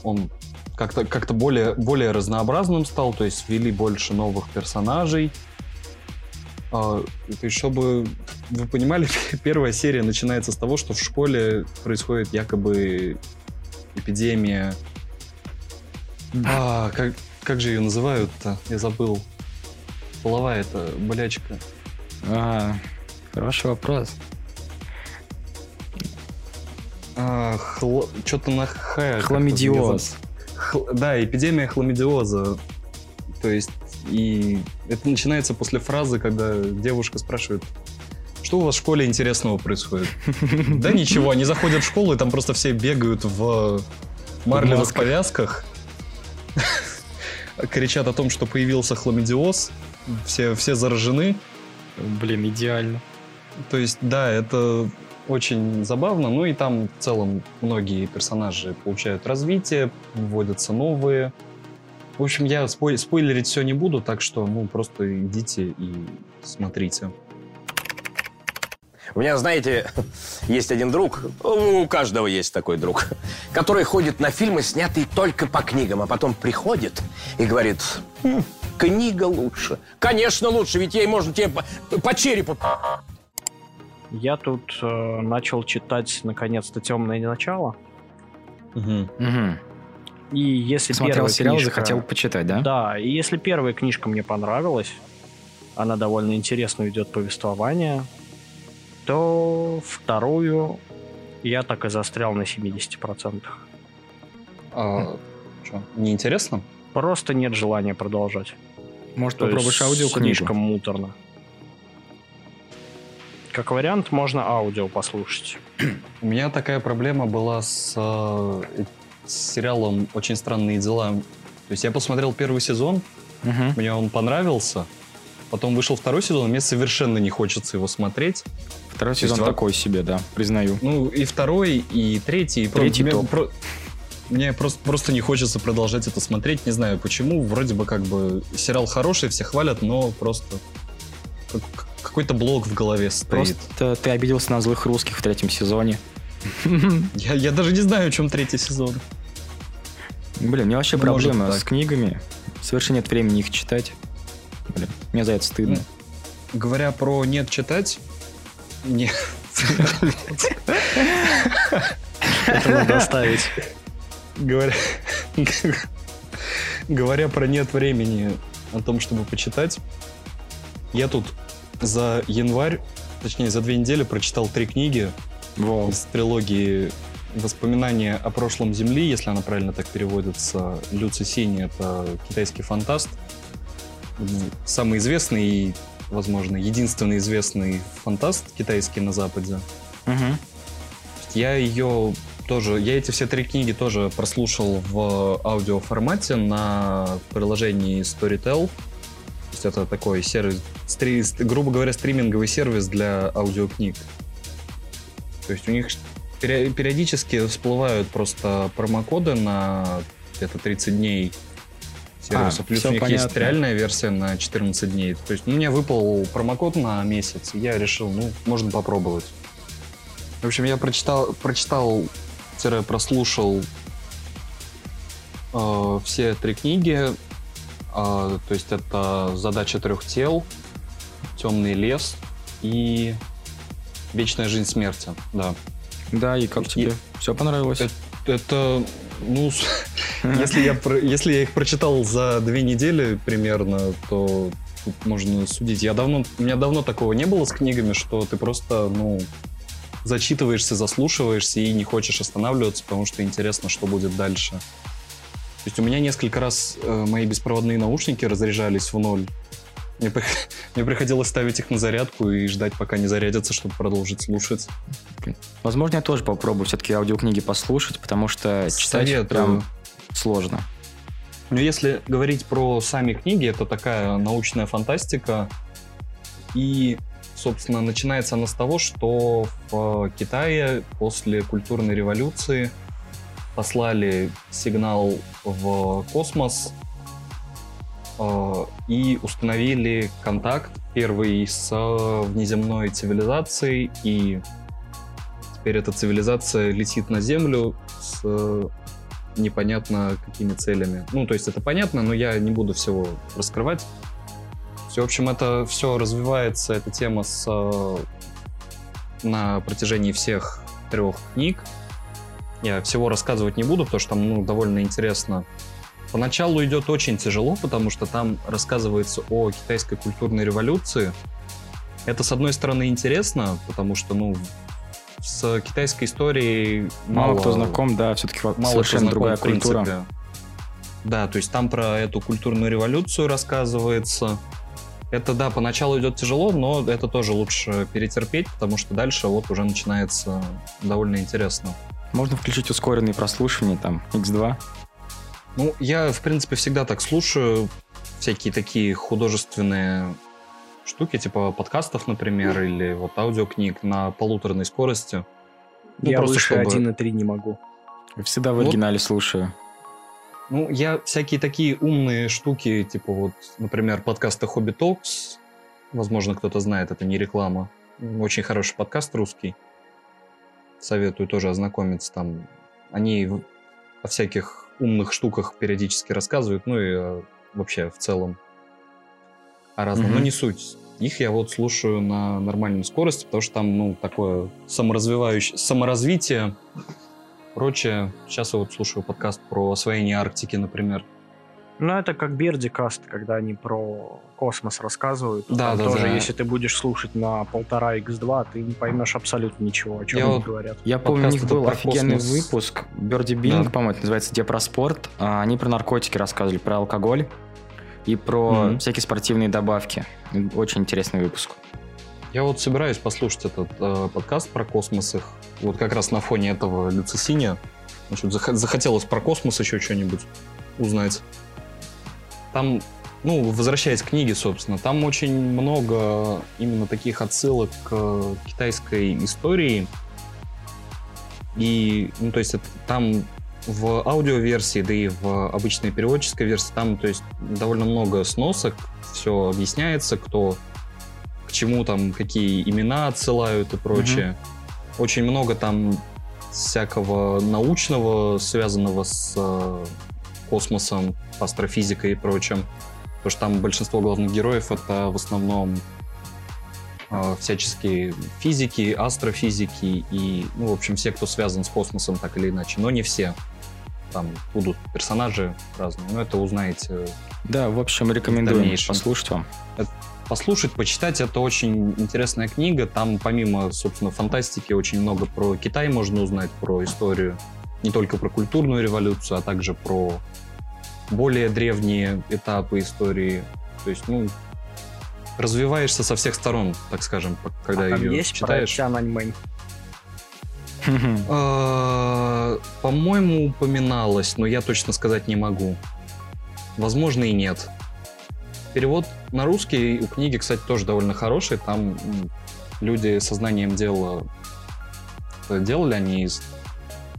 он как-то как более, более разнообразным стал, то есть ввели больше новых персонажей. А, то есть, чтобы вы понимали, первая серия начинается с того, что в школе происходит якобы эпидемия. А, как, как же ее называют-то? Я забыл. Половая это болячка. А, хороший вопрос. А, хло- Что-то на х. Хламидиоз. Хл- Да, эпидемия хламидиоза. То есть, и это начинается после фразы, когда девушка спрашивает, что у вас в школе интересного происходит? Да ничего, они заходят в школу, и там просто все бегают в марлевых повязках. Кричат о том, что появился хламидиоз. Все, все заражены. Блин, идеально. То есть, да, это очень забавно. Ну и там в целом многие персонажи получают развитие, вводятся новые. В общем, я спой- спойлерить все не буду, так что, ну, просто идите и смотрите. У меня, знаете, есть один друг, у каждого есть такой друг, который ходит на фильмы, снятые только по книгам, а потом приходит и говорит, «М, книга лучше. Конечно, лучше, ведь ей можно тебе по, по черепу. Я тут э, начал читать наконец-то темное начало. Мгм. И если Смотрел первая сериал, книжка- захотел почитать, да? Да, и если первая книжка мне понравилась, она довольно интересно ведет повествование, то вторую я так и застрял на 70%. А, что, неинтересно? Просто нет желания продолжать. Может, То попробуешь аудиокнигу? Слишком муторно. Как вариант, можно аудио послушать. У меня такая проблема была с, э, с сериалом «Очень странные дела». То есть я посмотрел первый сезон, Мгм. мне он понравился, потом вышел второй сезон, мне совершенно не хочется его смотреть. Второй То есть сезон во- такой себе, да, признаю. Ну, и второй, и третий. и про- Третий мне, топ. про- мне просто, просто не хочется продолжать это смотреть. Не знаю почему. Вроде бы как бы сериал хороший, все хвалят, но просто как- какой-то блок в голове стоит. Просто ты обиделся на злых русских в третьем сезоне. Я, я даже не знаю, о чем третий сезон. Блин, у меня вообще Ну, проблема с книгами. Совершенно нет времени их читать. Блин, мне за это стыдно. Говоря про нет читать, не. Это надо оставить. Говоря... Говоря про нет времени о том, чтобы почитать, я тут за январь, точнее за две недели прочитал три книги из трилогии «Воспоминания о прошлом Земли», если она правильно так переводится. Люци Сини — это китайский фантаст. М, Самый известный и, возможно, единственный известный фантаст китайский на Западе. Мгм. Я ее тоже, я эти все три книги тоже прослушал в аудиоформате на приложении Storytel. То есть это такой сервис, стри- ст- грубо говоря, стриминговый сервис для аудиокниг. То есть у них периодически всплывают просто промокоды на где-то 30 дней сервиса. А, Плюс у них есть понятно. реальная версия на 14 дней. То есть у меня выпал промокод на месяц, и я решил, ну, можно попробовать. В общем, я прочитал, прочитал, прослушал э, все три книги. Э, то есть это «Задача трех тел», «Темный лес» и «Вечная жизнь смерти». Да. Да, и как тебе? Все понравилось? Это, это, ну, если я, если я их прочитал за две недели примерно, то тут можно судить. Я давно, у меня давно такого не было с книгами, что ты просто, ну, зачитываешься, заслушиваешься и не хочешь останавливаться, потому что интересно, что будет дальше. То есть у меня несколько раз э, мои беспроводные наушники разряжались в ноль. Мне, мне приходилось ставить их на зарядку и ждать, пока не зарядятся, чтобы продолжить слушать. Возможно, я тоже попробую все-таки аудиокниги послушать, потому что читать Советую. прям сложно. Ну, если говорить про сами книги, это такая научная фантастика. И, собственно, начинается она с того, что в Китае после культурной революции послали сигнал в космос э, и установили контакт первый с внеземной цивилизацией, и теперь эта цивилизация летит на Землю с непонятно какими целями. Ну, то есть это понятно, но я не буду всего раскрывать. Все, в общем, это все развивается, эта тема с, э, на протяжении всех трех книг. Я всего рассказывать не буду, потому что там ну, довольно интересно. Поначалу идет очень тяжело, потому что там рассказывается о китайской культурной революции. Это, с одной стороны, интересно, потому что, ну, с китайской историей Мало, кто знаком, да, все-таки мало совершенно знаком, другая культура. Да, то есть там про эту культурную революцию рассказывается. Это, да, поначалу идет тяжело, но это тоже лучше перетерпеть, потому что дальше вот уже начинается довольно интересно. Можно включить ускоренные прослушивания, там, X2. Ну, я, в принципе, всегда так слушаю всякие такие художественные штуки, типа подкастов, например, или вот аудиокниг на полуторной скорости. Ну, я просто выше чтобы- 1.3 не могу. Всегда в Вот. оригинале слушаю. Ну, я всякие такие умные штуки, типа вот, например, подкасты Hobby Talks, возможно, кто-то знает, это не реклама. Очень хороший подкаст русский. Советую тоже ознакомиться там. Они о всяких умных штуках периодически рассказывают, ну и вообще в целом о разном. Мгм. Но не суть. Их я вот слушаю на нормальной скорости, потому что там, ну, такое саморазвивающее, саморазвитие, прочее. Сейчас я вот слушаю подкаст про освоение Арктики, например. Ну, это как Бердикаст, когда они про космос рассказывают. Да, Там да, тоже, да. если ты будешь слушать на полтора x2, ты не поймешь абсолютно ничего, о чем Я они вот- говорят. Я помню, у них был офигенный космос. выпуск. Берди Бинг, Да. по-моему, это называется, где про спорт. А Они про наркотики рассказывали, про алкоголь и про Мгм. всякие спортивные добавки. Очень интересный выпуск. Я вот собираюсь послушать этот э, подкаст про космос их. Вот как раз на фоне этого Люцисиния. Значит, зах- захотелось про космос еще что-нибудь узнать. Там, ну, возвращаясь к книге, собственно, там очень много именно таких отсылок к китайской истории. И, ну, то есть это там в аудиоверсии, да и в обычной переводческой версии, там, то есть, довольно много сносок, все объясняется, кто к чему там, какие имена отсылают и прочее. Очень много там всякого научного, связанного с э, космосом, астрофизикой и прочим. Потому что там большинство главных героев это в основном э, всяческие физики, астрофизики и, ну, в общем, все, кто связан с космосом так или иначе. Но не все. Там будут персонажи разные. Но это узнаете Да, в общем, рекомендую дальнейшем. послушать вам. Это- Послушать, почитать, это очень интересная книга. Там помимо, собственно, фантастики очень много про Китай можно узнать, про историю. Не только про культурную революцию, а также про более древние этапы истории. То есть, ну, развиваешься со всех сторон, так скажем, когда А там ее есть про читаешь. Тяньаньмэнь? А, По-моему, упоминалось, но я точно сказать не могу. Возможно и нет. Перевод на русский у книги, кстати, тоже довольно хороший. Там люди со знанием дела это делали, они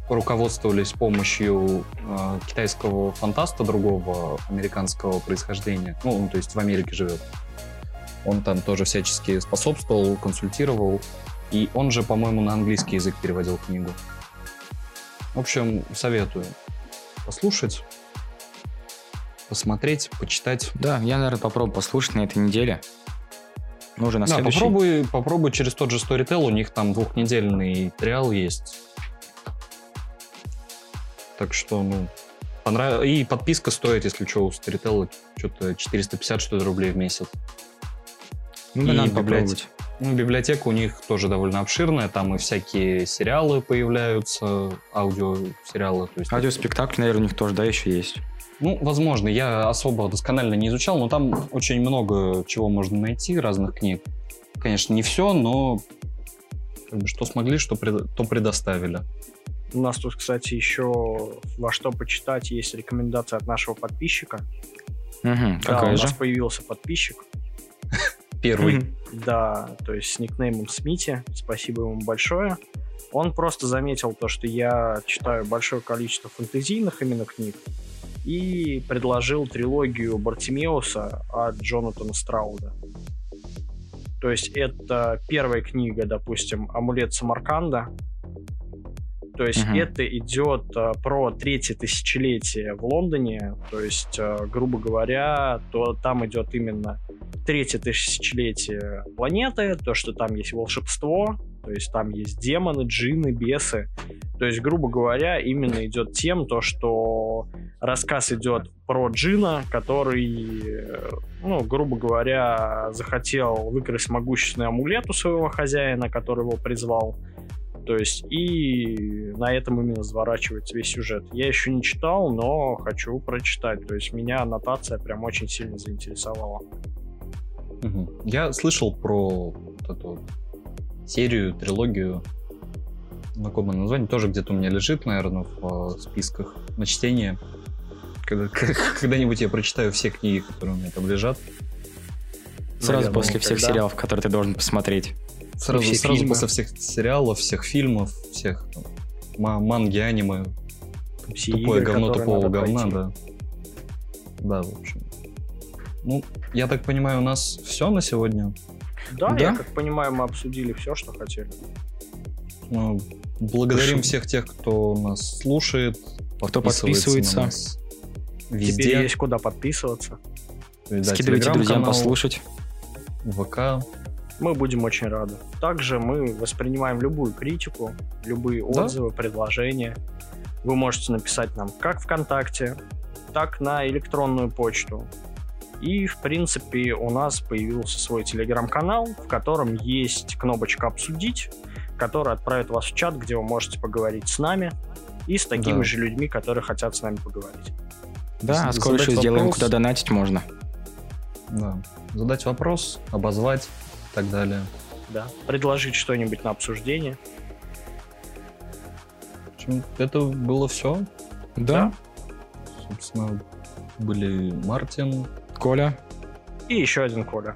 руководствовались помощью э, китайского фантаста другого американского происхождения. Ну, он, то есть в Америке живет. Он там тоже всячески способствовал, консультировал. И он же, по-моему, на английский язык переводил книгу. В общем, советую послушать, посмотреть, почитать. Да, я, наверное, попробую послушать на этой неделе. Ну, уже на Да, следующей. попробуй, попробуй через тот же Storytel, у них там двухнедельный триал есть. Так что, ну, понрав... И подписка стоит, если что, у Storytel что-то 450 что ли рублей в месяс. Ну, да, И надо библиотека- попробовать. Ну, библиотека у них тоже довольно обширная, там и всякие сериалы появляются, аудиосериалы. То есть Аудиоспектакль, наверное, у них тоже, да, еще есть. Ну, возможно, я особо досконально не изучал, но там очень много чего можно найти, разных книг. Конечно, не все, но как бы, что смогли, что пред- то предоставили. У нас тут, кстати, еще во что почитать есть рекомендация от нашего подписчика. Мгм, Да, какая у же? нас появился подписчик. Первый. Да, то есть с никнеймом Смити. Спасибо ему большое. Он просто заметил то, что я читаю большое количество фэнтезийных именно книг и предложил трилогию Бартимеуса от Джонатана Страуда. То есть это первая книга, допустим, «Амулет Самарканда». То есть Мгм. это идет э, про третье тысячелетие в Лондоне. То есть, э, грубо говоря, то там идет именно третье тысячелетие планеты, то, что там есть волшебство, то есть там есть демоны, джинны, бесы. То есть, грубо говоря, именно идет тем, то, что рассказ идет про джина, который, э, ну, грубо говоря, захотел выкрасть могущественный амулет у своего хозяина, который его призвал. То есть, и на этом именно заворачивается весь сюжет. Я еще не читал, но хочу прочитать. То есть, меня аннотация прям очень сильно заинтересовала. Мгм. Я слышал про вот эту серию, трилогию. знакомое название, тоже где-то у меня лежит, наверное, в э, списках на чтение. Когда- Когда-нибудь я прочитаю все книги, которые у меня там лежат. Сразу Наверное, после всех когда- сериалов, которые ты должен посмотреть. Сразу, все сразу фильмы. после всех сериалов, всех фильмов, всех там, ма- манги, аниме, Все тупое игры, говно тупого говна, пройти. да. Да, в общем. Ну, я так понимаю, у нас все на сегодня. Да, Да? я как понимаю, мы обсудили все, что хотели. Ну, благодарим Прошу. всех тех, кто нас слушает, Кто подписывается. на нас Тебе Везде. есть куда подписываться. Да, Скидывайте друзьям послушать. ВК. Мы будем очень рады. Также мы воспринимаем любую критику, любые Да. отзывы, предложения. Вы можете написать нам как ВКонтакте, так на электронную почту. И, в принципе, у нас появился свой телеграм-канал, в котором есть кнопочка «Обсудить», которая отправит вас в чат, где вы можете поговорить с нами и с такими Да. же людьми, которые хотят с нами поговорить. Да, а скоро еще сделаем, вопрос. куда донатить можно. Да. Задать вопрос, обозвать так далее. Да. Предложить что-нибудь на обсуждение. В общем, это было все. Да. Собственно, были Мартин. Коля, И еще один Коля.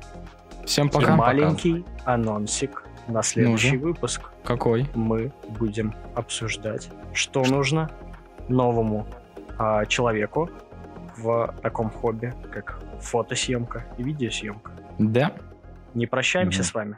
всем И пока. маленький анонсик на следующий Ну же. выпуск. Какой? Мы будем обсуждать, что нужно новому а, человеку в таком хобби, как фотосъемка и видеосъемка. Да. Не прощаемся Мгм. с вами.